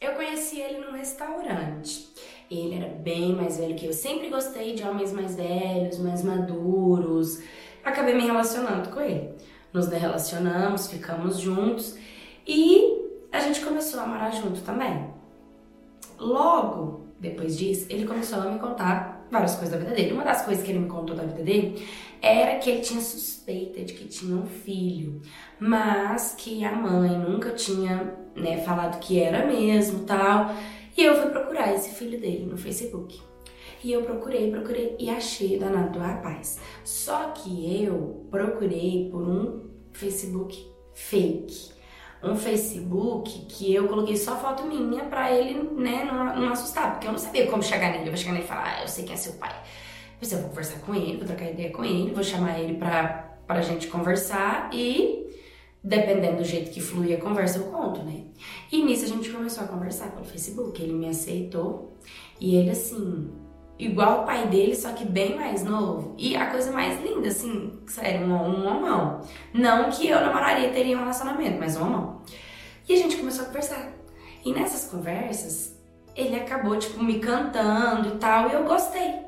Eu conheci ele num restaurante. Ele era bem mais velho que eu. Sempre gostei de homens mais velhos, mais maduros. Acabei me relacionando com ele. Nos relacionamos, ficamos juntos e a gente começou a morar junto também. Logo depois disso, ele começou a me contar várias coisas da vida dele. Uma das coisas que ele me contou da vida dele era que ele tinha suspeita de que tinha um filho, mas que a mãe nunca tinha né, falado que era mesmo tal. E eu fui procurar esse filho dele no Facebook. E eu procurei, procurei e achei o danado do rapaz. Só que eu procurei por um Facebook fake. Um Facebook que eu coloquei só foto minha pra ele, né, não, não assustar. Porque eu não sabia como chegar nele. Eu vou chegar nele e falar, ah, eu sei quem é seu pai. Mas eu vou conversar com ele, vou trocar ideia com ele, vou chamar ele pra, pra gente conversar e dependendo do jeito que fluir a conversa, eu conto, né? E nisso a gente começou a conversar pelo Facebook. Ele me aceitou e ele, assim, igual o pai dele, só que bem mais novo. E a coisa mais linda, assim, sério, um, um homão. Não que eu namoraria teria um relacionamento, mas um homão. E a gente começou a conversar. E nessas conversas, ele acabou, tipo, me cantando e tal, e eu gostei.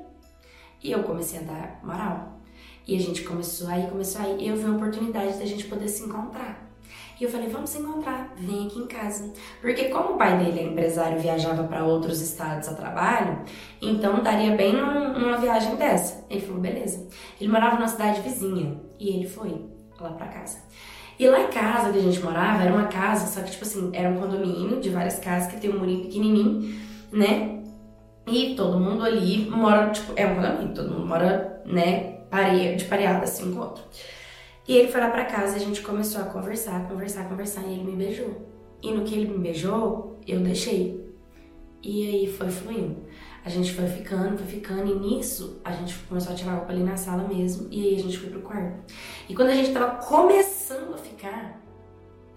E eu comecei a dar moral. E a gente começou aí, começou aí, e eu vi a oportunidade da gente poder se encontrar. E eu falei, vamos se encontrar, vem aqui em casa. Porque como o pai dele é empresário viajava para outros estados a trabalho, então daria bem uma viagem dessa. Ele falou, beleza. Ele morava numa cidade vizinha e ele foi lá para casa. E lá em casa onde a gente morava, era uma casa, só que tipo assim, era um condomínio de várias casas que tem um murinho pequenininho, né? E todo mundo ali mora, tipo, é um condomínio, todo mundo mora, né, de pareada assim com o outro. E ele foi lá pra casa a gente começou a conversar, conversar, conversar e ele me beijou. E no que ele me beijou, eu deixei. E aí foi fluindo. A gente foi ficando, foi ficando, e nisso a gente começou a tirar roupa ali na sala mesmo, e aí a gente foi pro quarto. E quando a gente tava começando a ficar,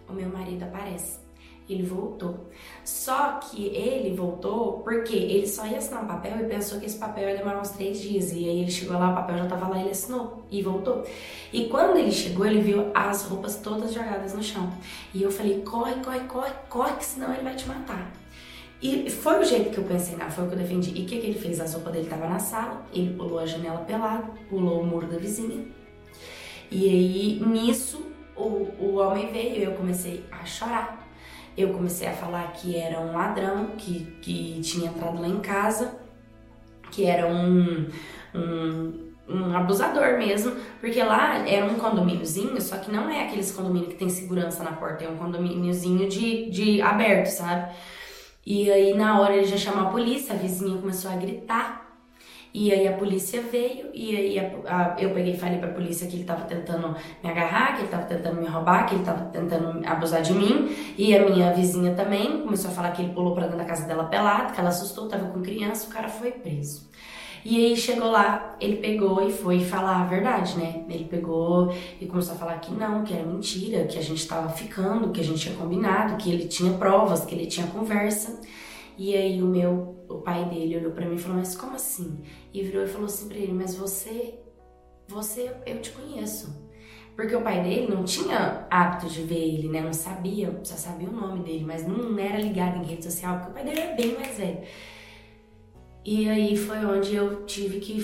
o meu marido aparece. Ele voltou. Só que ele voltou porque ele só ia assinar um papel e pensou que esse papel ia demorar uns três dias. E aí ele chegou lá, o papel já tava lá, ele assinou e voltou. E quando ele chegou, ele viu as roupas todas jogadas no chão. E eu falei: corre, corre, corre, corre, que senão ele vai te matar. E foi o jeito que eu pensei, né? foi o que eu defendi. E o que, que ele fez? A roupa dele tava na sala, ele pulou a janela pelado, pulou o muro da vizinha. E aí, nisso, o, o homem veio e eu comecei a chorar eu comecei a falar que era um ladrão que, que tinha entrado lá em casa, que era um, um, um abusador mesmo, porque lá era um condomíniozinho, só que não é aqueles condomínios que tem segurança na porta, é um condomíniozinho de, de aberto, sabe? E aí na hora ele já chamou a polícia, a vizinha começou a gritar e aí a polícia veio e aí a, a, eu peguei e falei pra polícia que ele tava tentando me agarrar, que ele tava tentando me roubar, que ele tava tentando abusar de mim. E a minha vizinha também começou a falar que ele pulou pra dentro da casa dela pelado, que ela assustou, tava com criança, o cara foi preso. E aí chegou lá, ele pegou e foi falar a verdade, né? Ele pegou e começou a falar que não, que era mentira, que a gente tava ficando, que a gente tinha combinado, que ele tinha provas, que ele tinha conversa. E aí o meu, o pai dele olhou para mim e falou: "Mas como assim?" E virou e falou assim para ele: "Mas você, você, eu te conheço." Porque o pai dele não tinha hábito de ver ele, né? Não sabia, só sabia o nome dele, mas não era ligado em rede social, porque o pai dele era bem mais velho. E aí foi onde eu tive que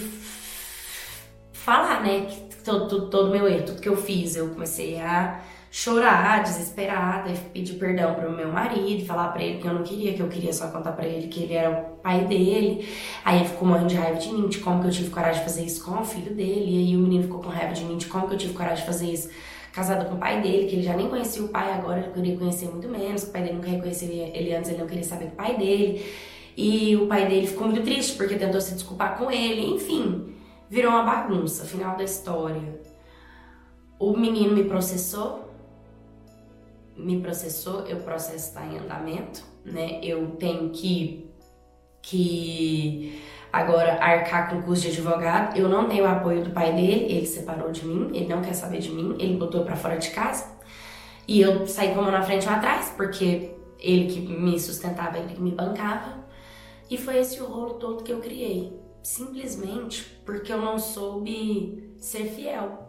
falar, né? Que todo, todo meu erro, tudo que eu fiz, eu comecei a chorar, desesperada, e pedir perdão pro meu marido, falar para ele que eu não queria, que eu queria só contar para ele que ele era o pai dele. Aí ele ficou morrendo de raiva de mim, de como que eu tive coragem de fazer isso com o filho dele. E aí o menino ficou com raiva de mim, de como que eu tive coragem de fazer isso casado com o pai dele, que ele já nem conhecia o pai, agora ele queria conhecer muito menos, o pai dele nunca reconheceu ele antes, ele não queria saber do pai dele. E o pai dele ficou muito triste porque tentou se desculpar com ele, enfim, virou uma bagunça. Final da história. O menino me processou, me processou, o processo está em andamento, né? Eu tenho que, que agora arcar com o custo de advogado. Eu não tenho o apoio do pai dele, ele separou de mim, ele não quer saber de mim, ele botou para fora de casa. E eu saí como na frente ou atrás, porque ele que me sustentava, ele que me bancava. E foi esse o rolo todo que eu criei. Simplesmente porque eu não soube ser fiel.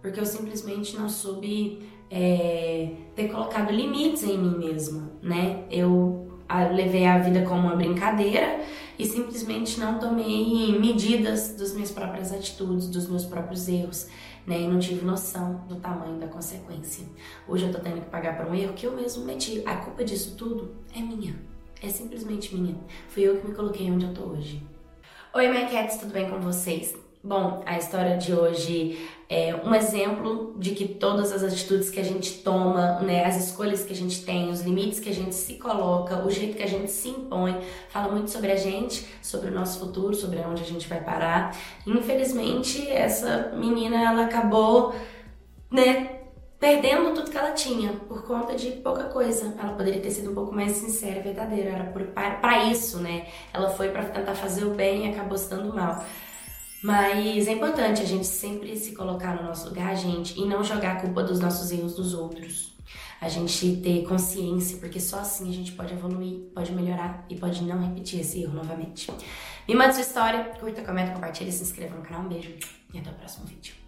Porque eu simplesmente não soube é, ter colocado limites em mim mesma, né? Eu levei a vida como uma brincadeira e simplesmente não tomei medidas das minhas próprias atitudes, dos meus próprios erros, né? E não tive noção do tamanho da consequência. Hoje eu tô tendo que pagar por um erro que eu mesmo meti. A culpa disso tudo é minha. É simplesmente minha. Fui eu que me coloquei onde eu tô hoje. Oi, My Cats, tudo bem com vocês? Bom, a história de hoje é um exemplo de que todas as atitudes que a gente toma, né, as escolhas que a gente tem, os limites que a gente se coloca, o jeito que a gente se impõe, fala muito sobre a gente, sobre o nosso futuro, sobre onde a gente vai parar. Infelizmente, essa menina ela acabou, né, perdendo tudo que ela tinha por conta de pouca coisa. Ela poderia ter sido um pouco mais sincera verdadeira. Era para isso, né? Ela foi para tentar fazer o bem e acabou se dando mal. Mas é importante a gente sempre se colocar no nosso lugar, gente, e não jogar a culpa dos nossos erros dos outros. A gente ter consciência, porque só assim a gente pode evoluir, pode melhorar e pode não repetir esse erro novamente. Me manda sua história, curta, comenta, compartilha, se inscreva no canal. Um beijo e até o próximo vídeo.